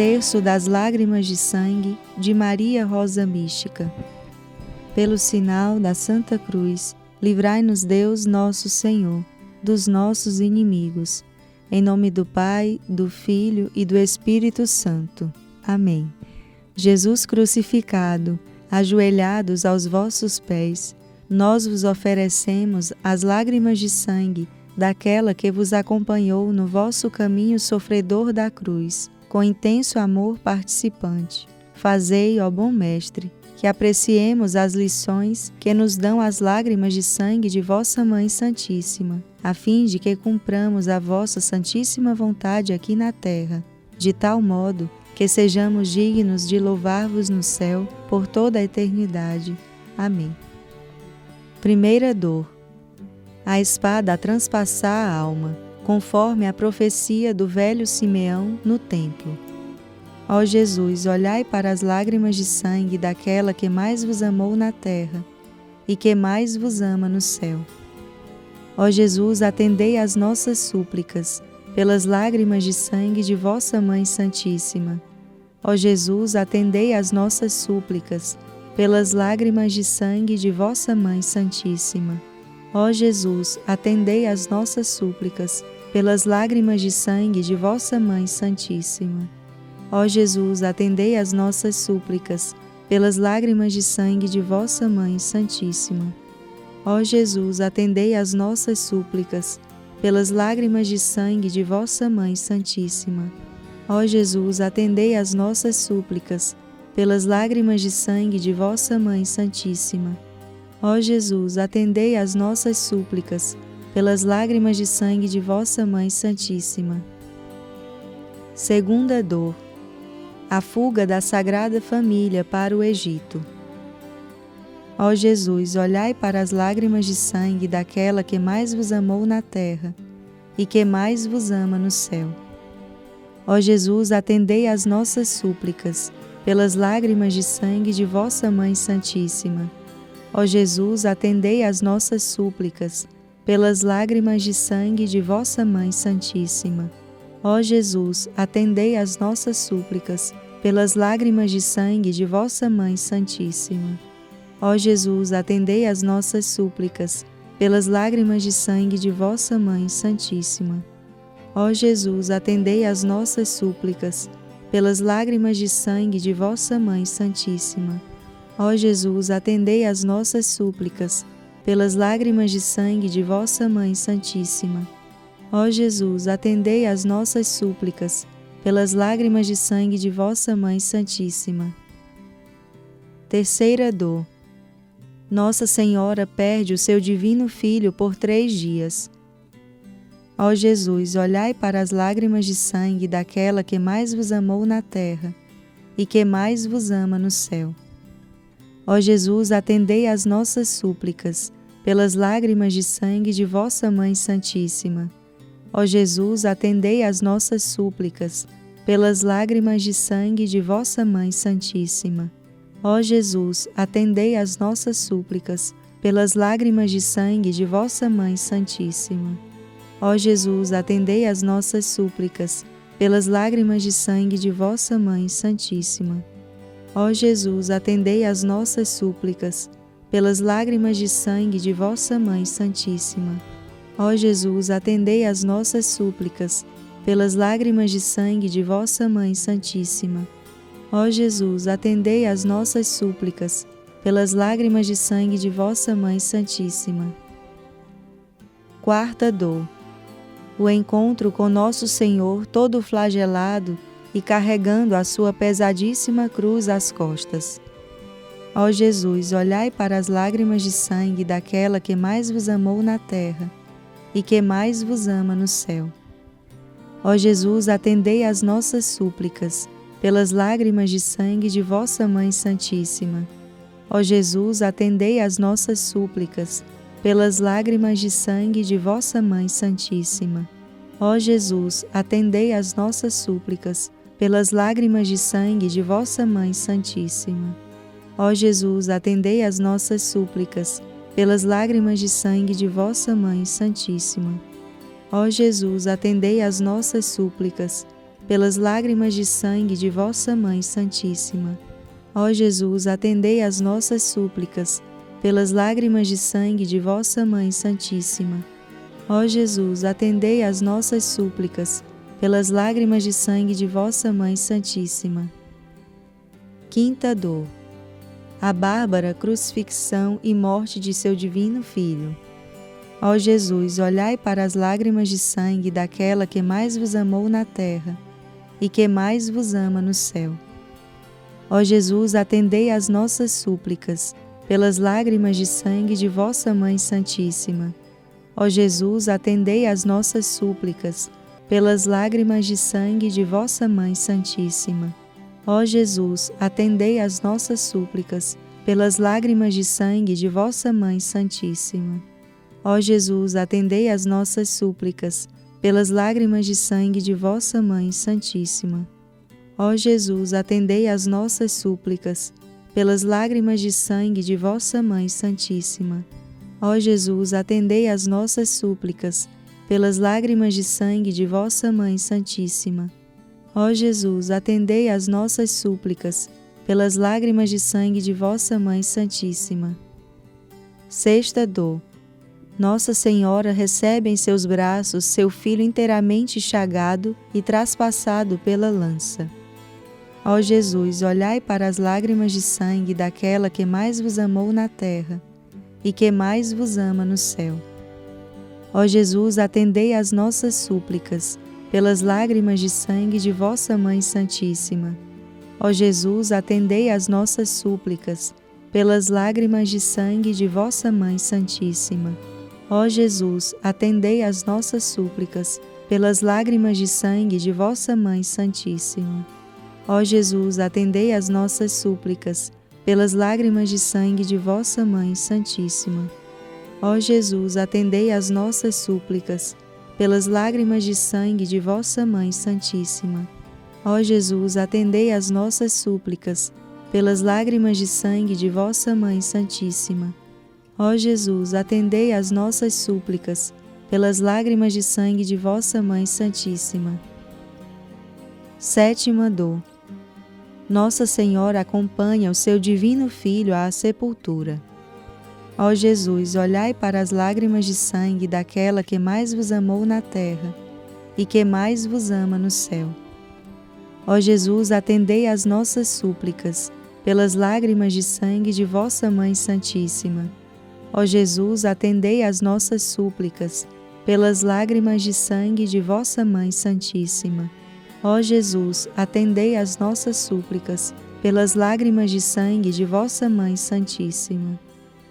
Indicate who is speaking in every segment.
Speaker 1: terço das lágrimas de sangue de Maria Rosa Mística. Pelo sinal da Santa Cruz, livrai-nos Deus, nosso Senhor, dos nossos inimigos. Em nome do Pai, do Filho e do Espírito Santo. Amém. Jesus crucificado, ajoelhados aos vossos pés, nós vos oferecemos as lágrimas de sangue daquela que vos acompanhou no vosso caminho sofredor da cruz, com intenso amor participante. Fazei, ó bom Mestre, que apreciemos as lições que nos dão as lágrimas de sangue de vossa Mãe Santíssima, a fim de que cumpramos a vossa santíssima vontade aqui na terra, de tal modo que sejamos dignos de louvar-vos no céu por toda a eternidade. Amém. Primeira dor. A espada a transpassar a alma, conforme a profecia do velho Simeão no templo. Ó Jesus, olhai para as lágrimas de sangue daquela que mais vos amou na terra e que mais vos ama no céu. Ó Jesus, atendei às nossas súplicas pelas lágrimas de sangue de vossa Mãe Santíssima. Ó Jesus, atendei às nossas súplicas pelas lágrimas de sangue de vossa Mãe Santíssima. Ó Jesus, atendei às nossas súplicas pelas lágrimas de sangue de vossa Mãe Santíssima. Ó Jesus, atendei às nossas súplicas, pelas lágrimas de sangue de vossa Mãe Santíssima. Ó Jesus, atendei às nossas súplicas, pelas lágrimas de sangue de vossa Mãe Santíssima. Ó Jesus, atendei às nossas súplicas, pelas lágrimas de sangue de vossa Mãe Santíssima. Ó Jesus, atendei às nossas súplicas, pelas lágrimas de sangue de vossa Mãe Santíssima. Segunda dor a fuga da Sagrada Família para o Egito. Ó Jesus, olhai para as lágrimas de sangue daquela que mais vos amou na terra e que mais vos ama no céu. Ó Jesus, atendei às nossas súplicas pelas lágrimas de sangue de vossa Mãe Santíssima. Ó Jesus, atendei às nossas súplicas pelas lágrimas de sangue de vossa Mãe Santíssima. Ó Jesus, atendei às nossas súplicas, pelas lágrimas de sangue de vossa Mãe Santíssima. Ó Jesus, atendei às nossas súplicas, pelas lágrimas de sangue de vossa Mãe Santíssima. Ó Jesus, atendei às nossas súplicas, pelas lágrimas de sangue de vossa Mãe Santíssima. Ó Jesus, atendei às nossas súplicas, pelas lágrimas de sangue de vossa Mãe Santíssima. Ó Jesus, atendei às nossas súplicas, pelas lágrimas de sangue de vossa Mãe Santíssima. Terceira dor. Nossa Senhora perde o seu divino Filho por três dias. Ó Jesus, olhai para as lágrimas de sangue daquela que mais vos amou na terra e que mais vos ama no céu. Ó Jesus, atendei às nossas súplicas pelas lágrimas de sangue de vossa Mãe Santíssima Ó Jesus, atendei às nossas súplicas, pelas lágrimas de sangue de vossa Mãe Santíssima. Ó Jesus, atendei às nossas súplicas, pelas lágrimas de sangue de vossa Mãe Santíssima. Ó Jesus, atendei às nossas súplicas, pelas lágrimas de sangue de vossa Mãe Santíssima. Ó Jesus, atendei às nossas súplicas, pelas lágrimas de sangue de vossa Mãe Santíssima. Ó Jesus, atendei às nossas súplicas, pelas lágrimas de sangue de vossa Mãe Santíssima. Ó Jesus, atendei às nossas súplicas, pelas lágrimas de sangue de vossa Mãe Santíssima. Quarta dor. O encontro com nosso Senhor todo flagelado e carregando a sua pesadíssima cruz às costas. Ó Jesus, olhai para as lágrimas de sangue daquela que mais vos amou na terra e que mais vos ama no céu. Ó Jesus, atendei às nossas súplicas, pelas lágrimas de sangue de vossa Mãe Santíssima. Ó Jesus, atendei às nossas súplicas, pelas lágrimas de sangue de vossa Mãe Santíssima. Ó Jesus, atendei às nossas súplicas, pelas lágrimas de sangue de vossa Mãe Santíssima. Ó Jesus, atendei às nossas súplicas, pelas lágrimas de sangue de vossa Mãe Santíssima. Ó Jesus, atendei às nossas súplicas, pelas lágrimas de sangue de vossa Mãe Santíssima. Ó Jesus, atendei às nossas súplicas, pelas lágrimas de sangue de vossa Mãe Santíssima. Ó Jesus, atendei às nossas súplicas, pelas lágrimas de sangue de vossa Mãe Santíssima. Quinta dor. A bárbara crucifixão e morte de seu divino Filho. Ó Jesus, olhai para as lágrimas de sangue daquela que mais vos amou na terra e que mais vos ama no céu. Ó Jesus, atendei às nossas súplicas, pelas lágrimas de sangue de vossa Mãe Santíssima. Ó Jesus, atendei às nossas súplicas, pelas lágrimas de sangue de vossa Mãe Santíssima. Ó Jesus, atendei às nossas súplicas, pelas lágrimas de sangue de vossa Mãe Santíssima. Ó Jesus, atendei às nossas súplicas, pelas lágrimas de sangue de vossa Mãe Santíssima. Ó Jesus, atendei às nossas súplicas, pelas lágrimas de sangue de vossa Mãe Santíssima. Ó Jesus, atendei às nossas súplicas, pelas lágrimas de sangue de vossa Mãe Santíssima. Ó Jesus, atendei às nossas súplicas, pelas lágrimas de sangue de vossa Mãe Santíssima. Sexta dor. Nossa Senhora recebe em seus braços seu filho inteiramente chagado e traspassado pela lança. Ó Jesus, olhai para as lágrimas de sangue daquela que mais vos amou na terra e que mais vos ama no céu. Ó Jesus, atendei às nossas súplicas, pelas lágrimas de sangue de vossa Mãe Santíssima. Ó Jesus, atendei às nossas súplicas, pelas lágrimas de sangue de vossa Mãe Santíssima. Ó Jesus, atendei às nossas súplicas, pelas lágrimas de sangue de vossa Mãe Santíssima. Ó Jesus, atendei às nossas súplicas, pelas lágrimas de sangue de vossa Mãe Santíssima. Ó Jesus, atendei às nossas súplicas, pelas lágrimas de sangue de vossa Mãe Santíssima. Ó Jesus, atendei às nossas súplicas, pelas lágrimas de sangue de vossa Mãe Santíssima. Ó Jesus, atendei às nossas súplicas, pelas lágrimas de sangue de vossa Mãe Santíssima. Sétima dor nossa Senhora acompanha o seu divino Filho à sepultura. Ó Jesus, olhai para as lágrimas de sangue daquela que mais vos amou na terra e que mais vos ama no céu. Ó Jesus, atendei às nossas súplicas pelas lágrimas de sangue de vossa Mãe Santíssima. Ó Jesus, atendei às nossas súplicas pelas lágrimas de sangue de vossa Mãe Santíssima. Ó Jesus, atendei às nossas súplicas, pelas lágrimas de sangue de vossa Mãe Santíssima.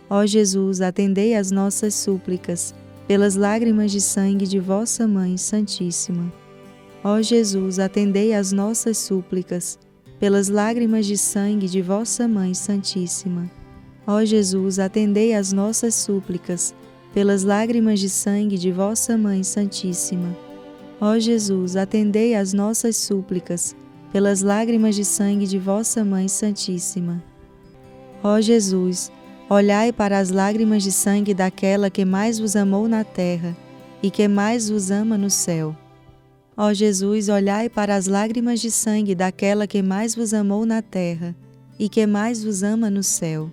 Speaker 1: Ó Jesus, atendei às nossas súplicas, pelas lágrimas de sangue de vossa Mãe Santíssima. Ó Jesus, atendei às nossas súplicas, pelas lágrimas de sangue de vossa Mãe Santíssima. Ó Jesus, atendei às nossas súplicas, pelas lágrimas de sangue de vossa Mãe Santíssima. Ó Jesus, atendei às nossas súplicas, pelas lágrimas de sangue de vossa Mãe Santíssima. Ó Jesus, olhai para as lágrimas de sangue daquela que mais vos amou na terra e que mais vos ama no céu. Ó Jesus, olhai para as lágrimas de sangue daquela que mais vos amou na terra e que mais vos ama no céu.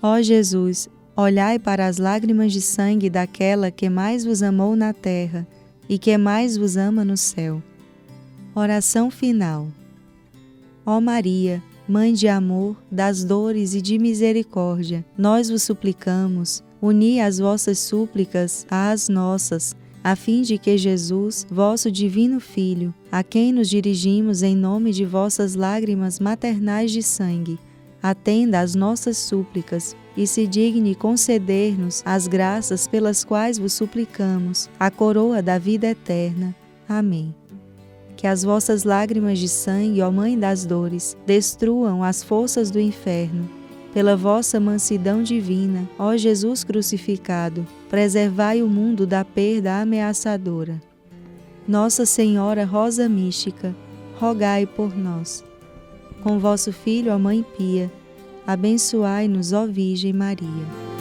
Speaker 1: Ó Jesus, olhai para as lágrimas de sangue daquela que mais vos amou na terra e que mais vos ama no céu. Oração final. Ó Maria, Mãe de amor, das dores e de misericórdia, nós vos suplicamos, uni as vossas súplicas às nossas, a fim de que Jesus, vosso divino Filho, a quem nos dirigimos em nome de vossas lágrimas maternais de sangue, atenda às nossas súplicas e se digne conceder-nos as graças pelas quais vos suplicamos, a coroa da vida eterna. Amém. Que as vossas lágrimas de sangue, ó Mãe das dores, destruam as forças do inferno. Pela vossa mansidão divina, ó Jesus crucificado, preservai o mundo da perda ameaçadora. Nossa Senhora Rosa Mística, rogai por nós. Com vosso Filho, a Mãe Pia, abençoai-nos, ó Virgem Maria.